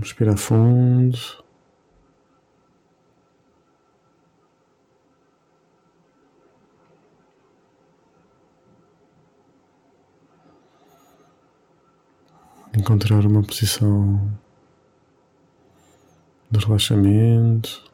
Respirar fundo. Encontrar uma posição de relaxamento.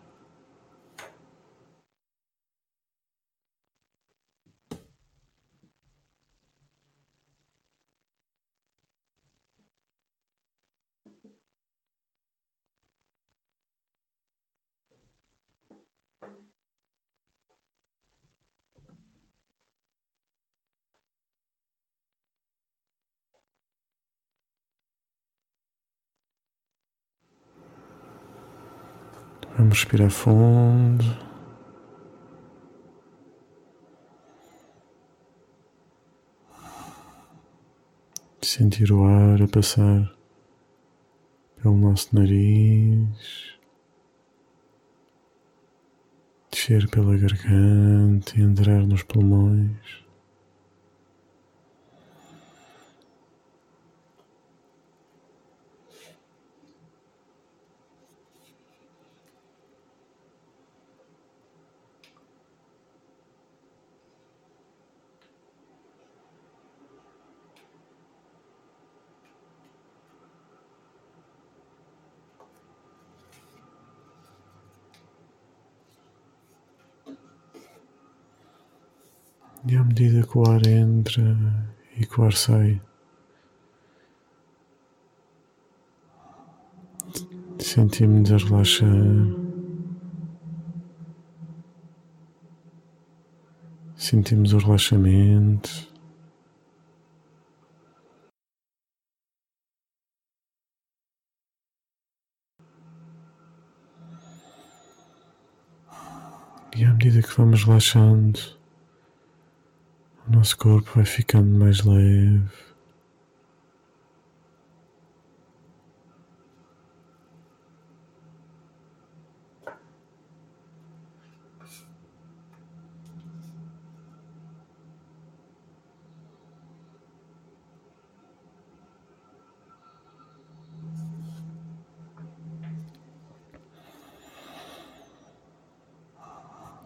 Vamos respirar fundo. Sentir o ar a passar pelo nosso nariz, descer pela garganta e entrar nos pulmões. E à medida que o ar entra e que o ar sai, sentimos a relaxar. Sentimos o relaxamento. E à medida que vamos relaxando, nosso corpo vai ficando mais leve.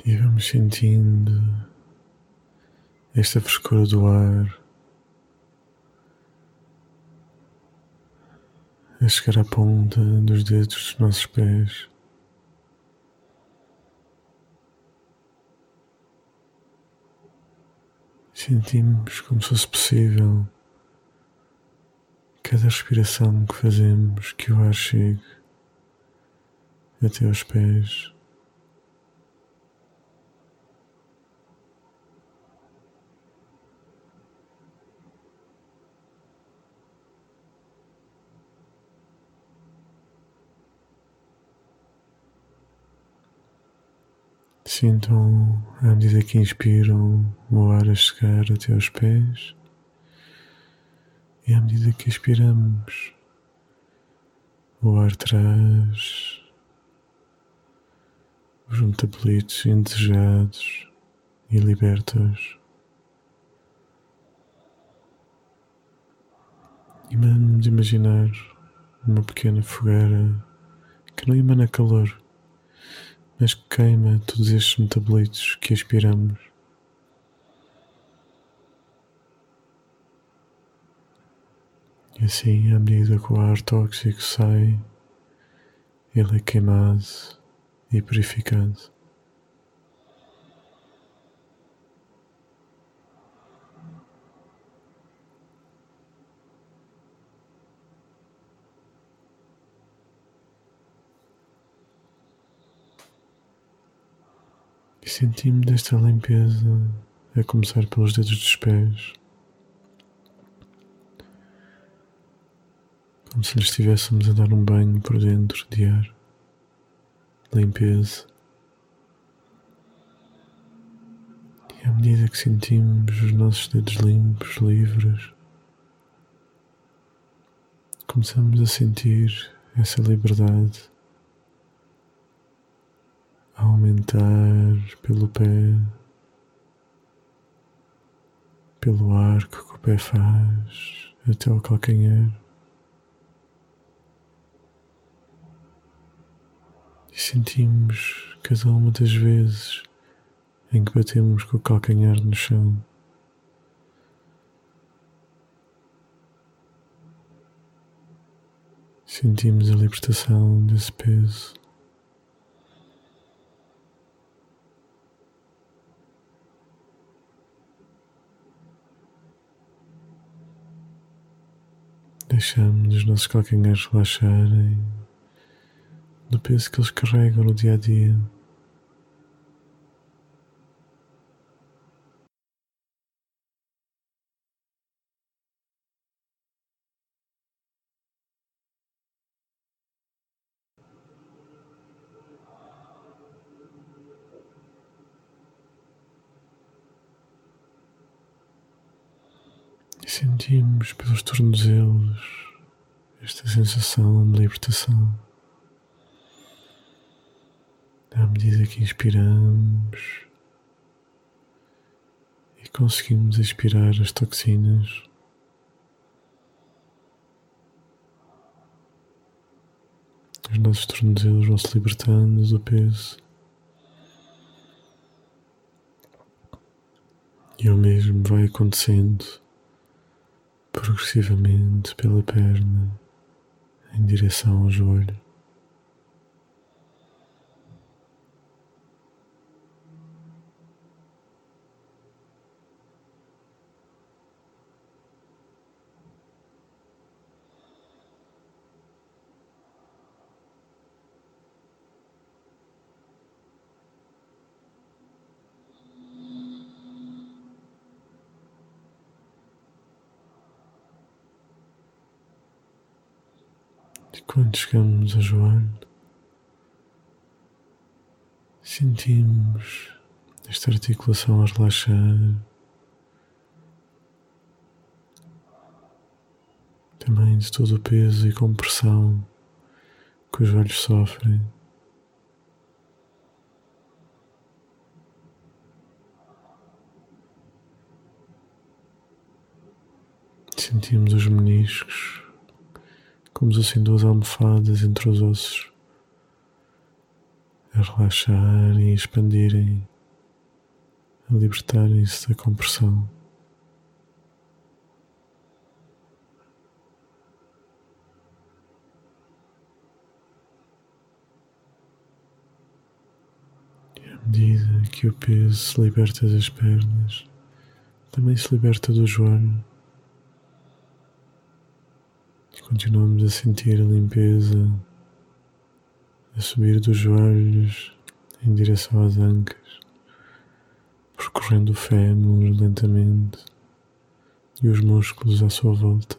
E vamos sentindo esta frescura do ar a chegar à ponta dos dedos dos nossos pés. Sentimos como se fosse possível cada respiração que fazemos que o ar chegue até aos pés. Sintam à medida que inspiram o ar a chegar até aos pés e à medida que expiramos o ar traz os metabolitos indesejados e liberta-os. E vamos imaginar uma pequena fogueira que não emana calor mas que queima todos estes metabolitos que aspiramos. E assim, à medida que o ar tóxico sai, ele é queimado e purificado. Senti-me desta limpeza a começar pelos dedos dos pés, como se lhes estivéssemos a dar um banho por dentro de ar, limpeza. E à medida que sentimos os nossos dedos limpos, livres, começamos a sentir essa liberdade aumentar pelo pé, pelo arco que o pé faz até o calcanhar. E sentimos cada uma das vezes em que batemos com o calcanhar no chão. Sentimos a libertação desse peso. Deixamos os nossos calcanhares relaxarem do peso que eles carregam no dia a dia. E sentimos pelos tornozelos esta sensação de libertação. À medida que inspiramos e conseguimos expirar as toxinas, os nossos tornozelos vão se libertando do peso. E o mesmo vai acontecendo progressivamente pela perna em direção ao joelho. E quando chegamos ao joelho, sentimos esta articulação a relaxar. Também de todo o peso e compressão que os joelhos sofrem. Sentimos os meniscos como assim duas almofadas entre os ossos a relaxar e expandirem, a libertarem-se da compressão. E à medida que o peso se liberta das pernas, também se liberta do joelho. Continuamos a sentir a limpeza a subir dos joelhos em direção às ancas, percorrendo o fémur lentamente e os músculos à sua volta.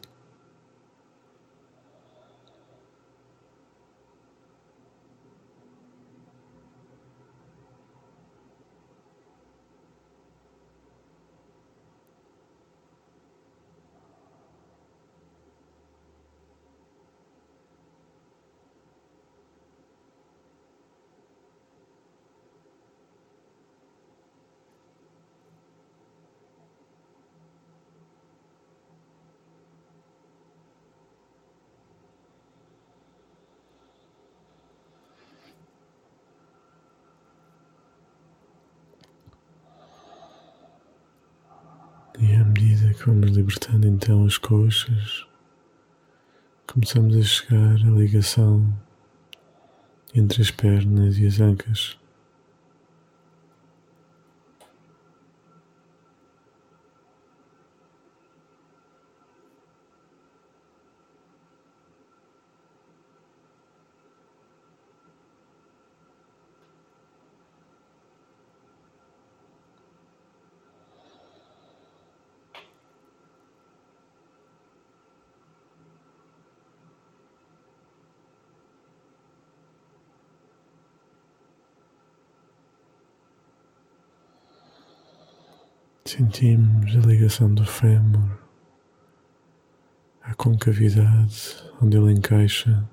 E à medida que vamos libertando então as coxas, começamos a chegar à ligação entre as pernas e as ancas. Sentimos a ligação do fémur à concavidade onde ele encaixa.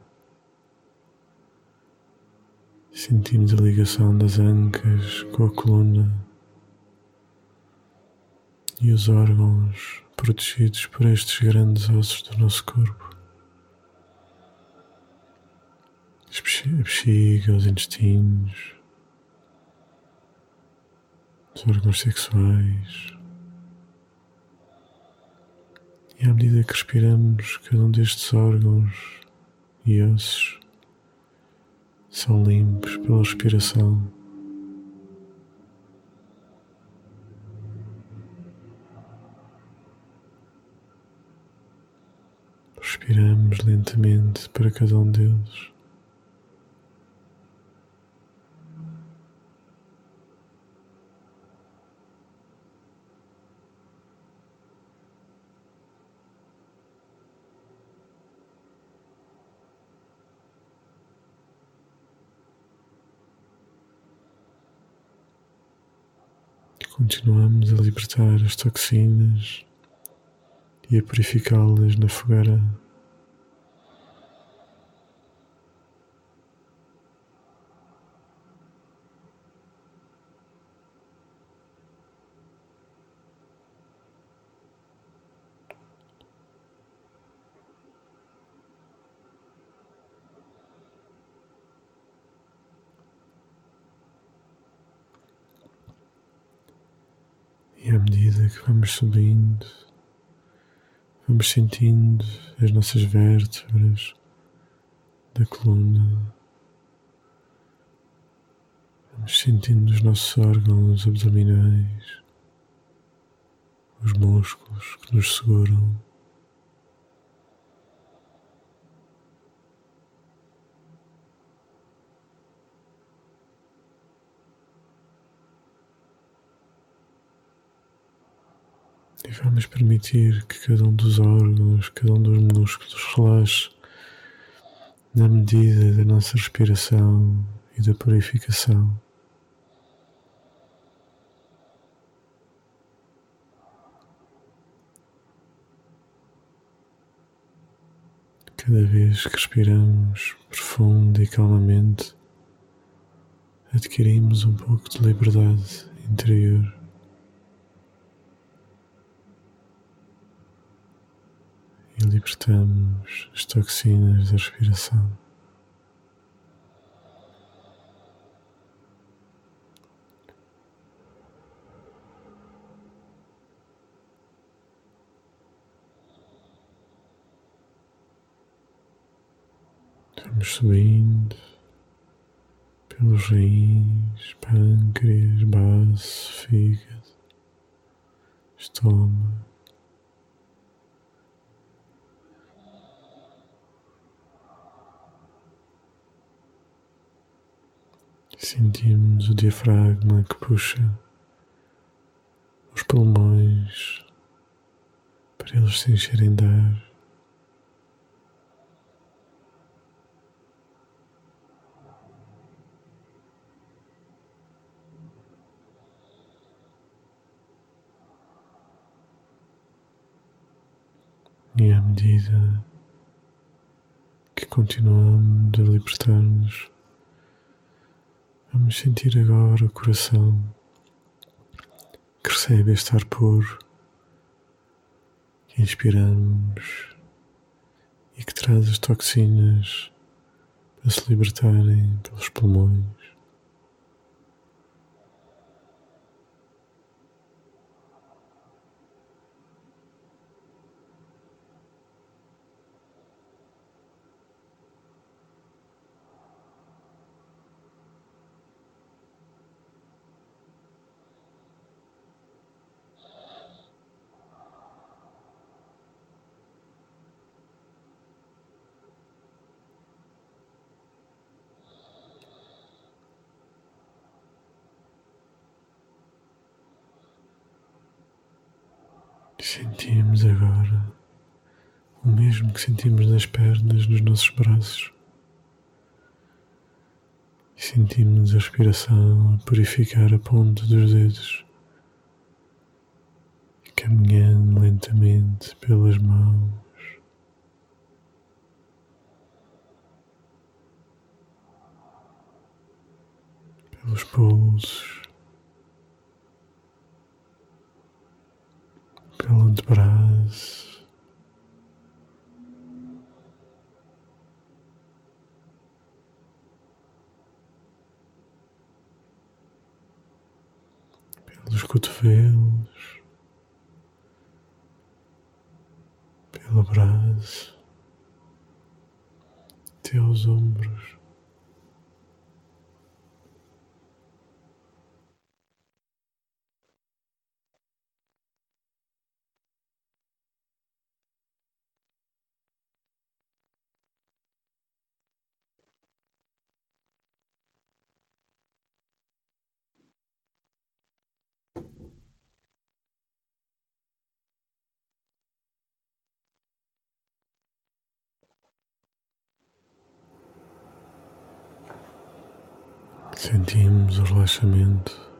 Sentimos a ligação das ancas com a coluna e os órgãos protegidos por estes grandes ossos do nosso corpo, bexiga, os intestinos, os órgãos sexuais. E à medida que respiramos, cada um destes órgãos e ossos são limpos pela respiração. Respiramos lentamente para cada um deles. Continuamos a libertar as toxinas e a purificá-las na fogueira. E à medida que vamos subindo, vamos sentindo as nossas vértebras da coluna, vamos sentindo os nossos órgãos abdominais, os músculos que nos seguram. E vamos permitir que cada um dos órgãos, cada um dos músculos relaxe na medida da nossa respiração e da purificação. Cada vez que respiramos profundo e calmamente, adquirimos um pouco de liberdade interior. E libertamos as toxinas da respiração. Vamos subindo pelos rins, pâncreas, baço, fígado, estômago. Sentimos o diafragma que puxa os pulmões para eles se encherem de ar. E à medida que continuamos a libertar-nos Vamos sentir agora o coração que recebe este ar puro que inspiramos e que traz as toxinas para se libertarem pelos pulmões. Sentimos agora o mesmo que sentimos nas pernas, nos nossos braços. E sentimos a respiração a purificar a ponta dos dedos, caminhando lentamente pelas mãos. Pelos pulsos, pelo braço. pelos cotovelos, pelo braço, teus ombros. Sentimos o relaxamento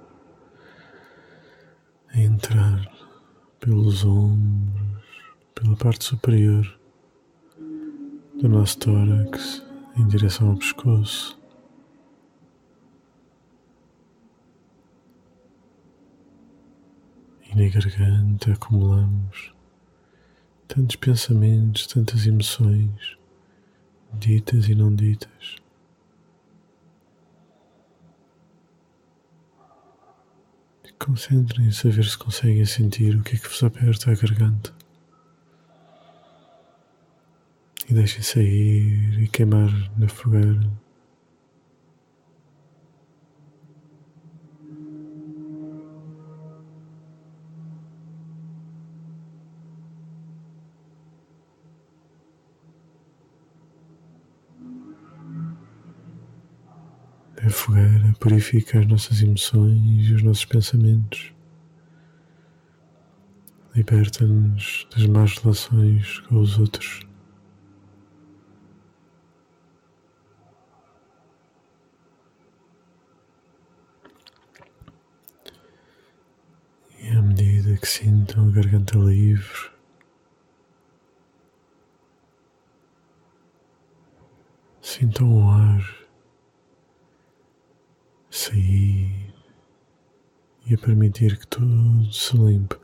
a entrar pelos ombros, pela parte superior do nosso tórax em direção ao pescoço. E na garganta acumulamos tantos pensamentos, tantas emoções, ditas e não ditas. Concentrem-se a ver se conseguem sentir o que é que vos aperta a garganta. E deixem sair e queimar na fogueira. A fogueira purifica as nossas emoções e os nossos pensamentos. Liberta-nos das más relações com os outros. E à medida que sintam a garganta livre, sintam o ar sair e a permitir que tudo se limpe.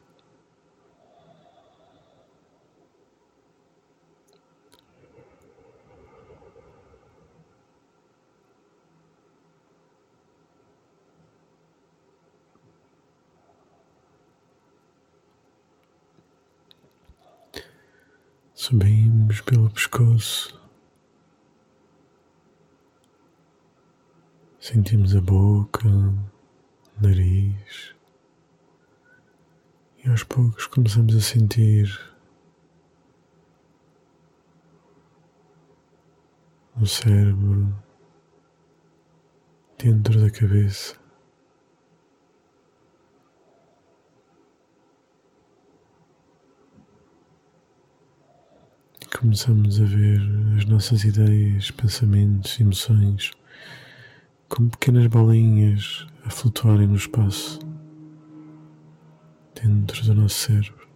Subimos pelo pescoço Sentimos a boca, nariz e aos poucos começamos a sentir o cérebro dentro da cabeça. E começamos a ver as nossas ideias, pensamentos, emoções como pequenas bolinhas a flutuarem no espaço dentro do nosso cérebro.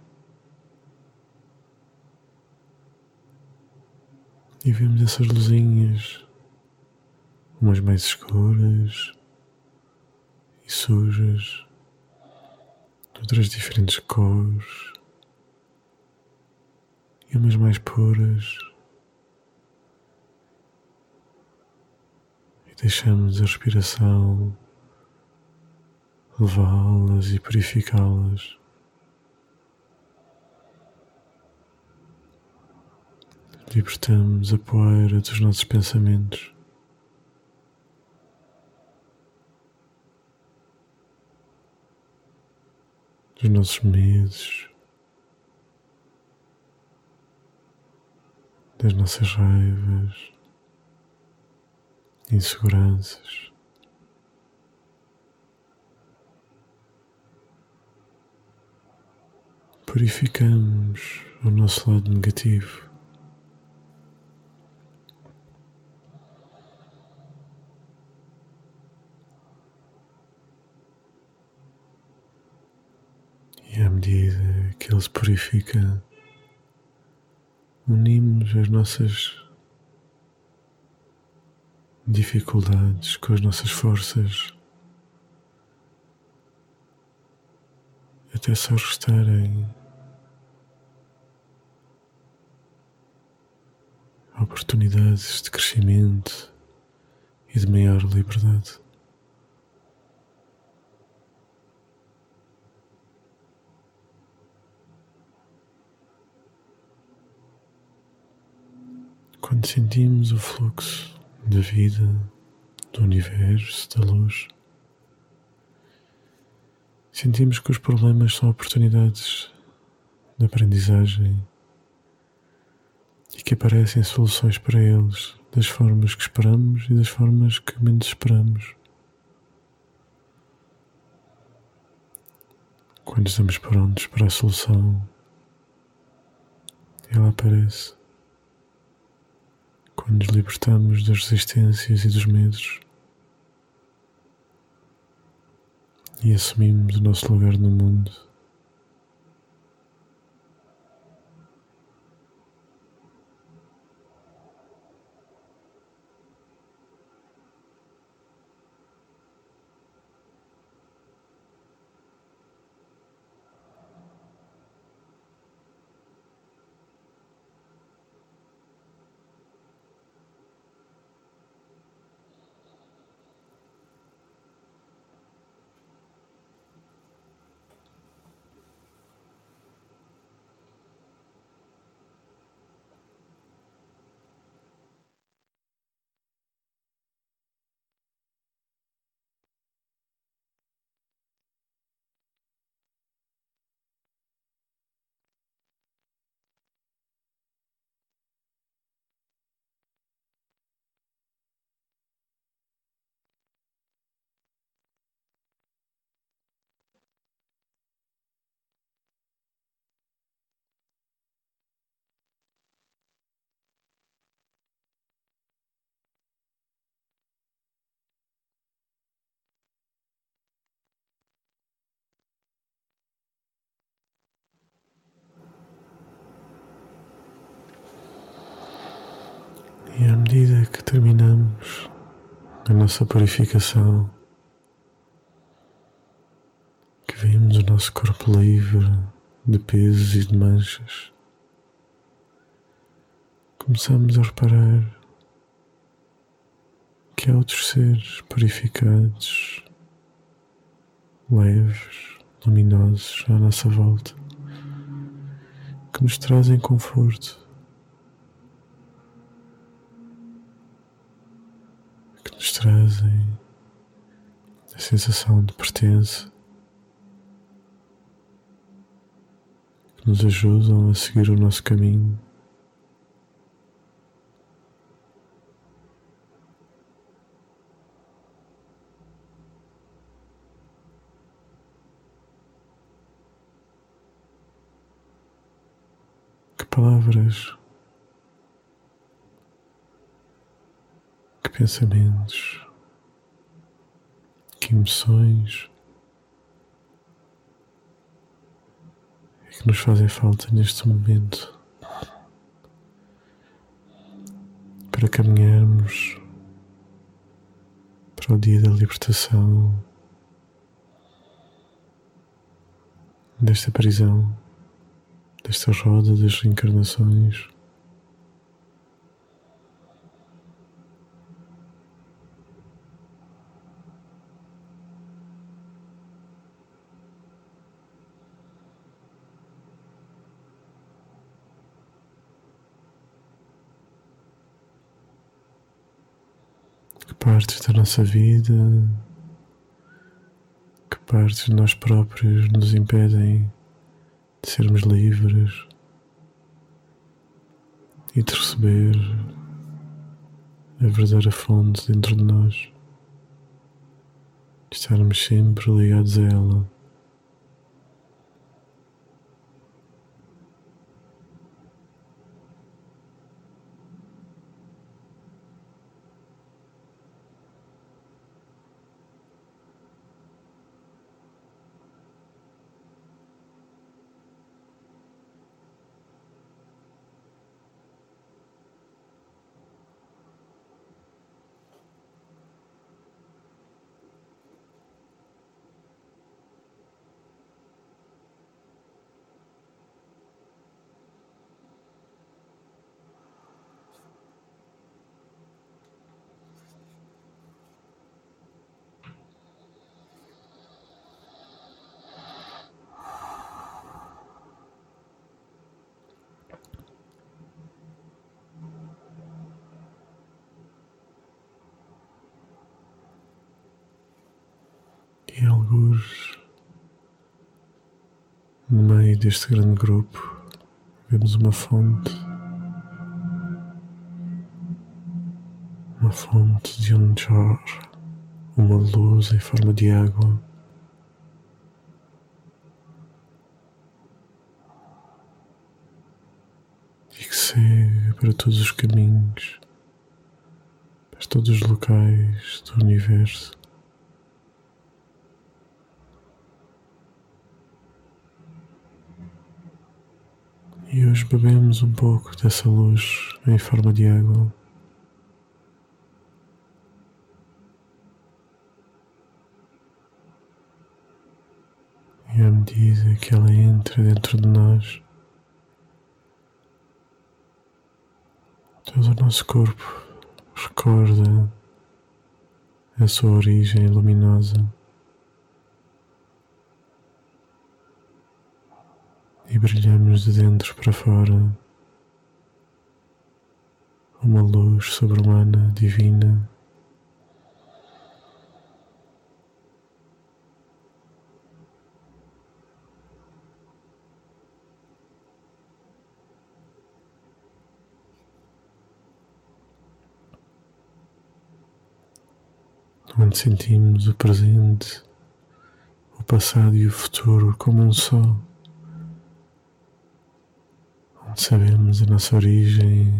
E vemos essas luzinhas, umas mais escuras e sujas, outras diferentes cores, e umas mais puras deixamos a respiração levá-las e purificá-las. Libertamos a poeira dos nossos pensamentos. Dos nossos medos, das nossas raivas inseguranças. Purificamos o nosso lado negativo. E à medida que ele se purifica, unimos as nossas dificuldades com as nossas forças, até só restarem oportunidades de crescimento e de maior liberdade. Quando sentimos o fluxo da vida, do universo, da luz, sentimos que os problemas são oportunidades de aprendizagem e que aparecem soluções para eles das formas que esperamos e das formas que menos esperamos. Quando estamos prontos para a solução, ela aparece. Quando nos libertamos das resistências e dos medos e assumimos o nosso lugar no mundo. E à medida que terminamos a nossa purificação, que vemos o nosso corpo livre de pesos e de manchas, começamos a reparar que há outros seres purificados, leves, luminosos à nossa volta, que nos trazem conforto nos trazem a sensação de pertença, que nos ajudam a seguir o nosso caminho. Que palavras pensamentos, que emoções é que nos fazem falta neste momento para caminharmos para o dia da libertação desta prisão, desta roda das reencarnações. Partes da nossa vida, que partes de nós próprios nos impedem de sermos livres e de receber a verdadeira fonte dentro de nós, de estarmos sempre ligados a ela. E alguns no meio deste grande grupo vemos uma fonte, uma fonte de jorra uma luz em forma de água. E que segue para todos os caminhos, para todos os locais do universo. Bebemos um pouco dessa luz em forma de água. E à medida que ela entra dentro de nós, todo o nosso corpo recorda a sua origem luminosa. E brilhamos de dentro para fora uma luz sobre-humana, divina. onde sentimos o presente, o passado e o futuro como um só, sabemos a nossa origem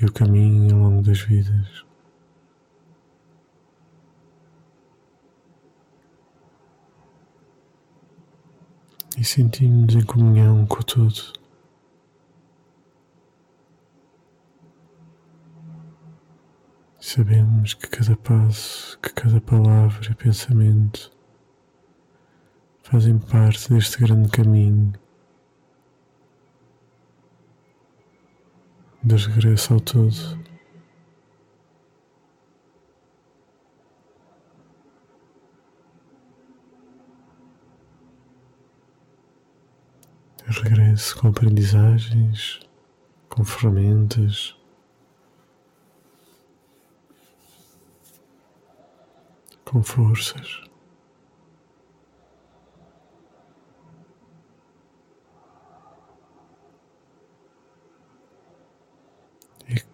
e o caminho ao longo das vidas. E sentimos em comunhão com o todo. Sabemos que cada passo, que cada palavra e pensamento fazem parte deste grande caminho de regresso ao todo. regresso com aprendizagens, com ferramentas. com forças.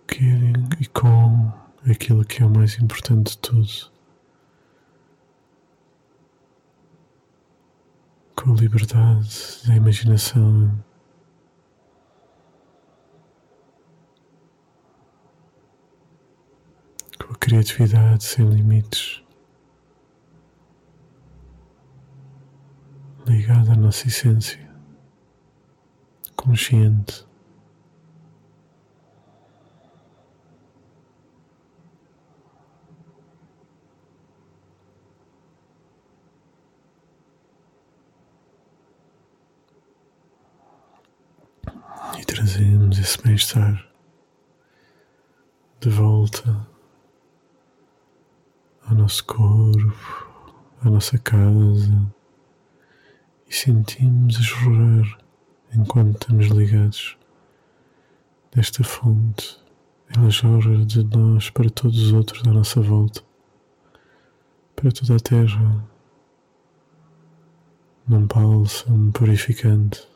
E, que, e com aquilo que é o mais importante de tudo. Com a liberdade da imaginação. Com a criatividade sem limites. ligado à nossa essência, consciente. E trazemos esse bem-estar de volta ao nosso corpo, à nossa casa e sentimos a jorrar enquanto estamos ligados desta fonte. Ela jorra de nós para todos os outros à nossa volta, para toda a terra, num bálsamo purificante.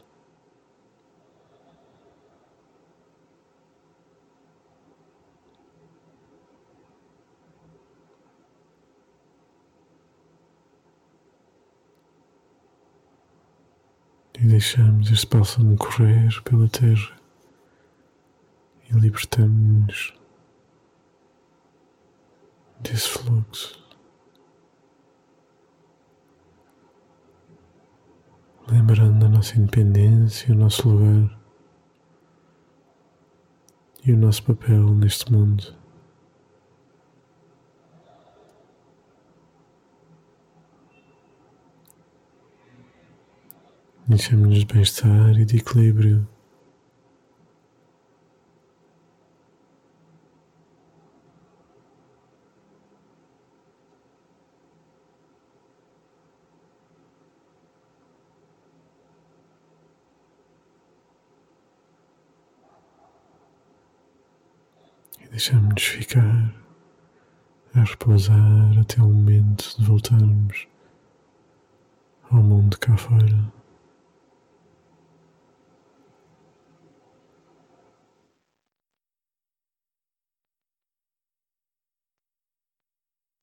e deixamos este bálsamo correr pela terra e libertamos-nos desse fluxo. Lembrando a nossa independência, o nosso lugar e o nosso papel neste mundo. Enchemos-nos de bem-estar e de equilíbrio. E deixamos-nos ficar a repousar até o momento de voltarmos ao mundo cá fora.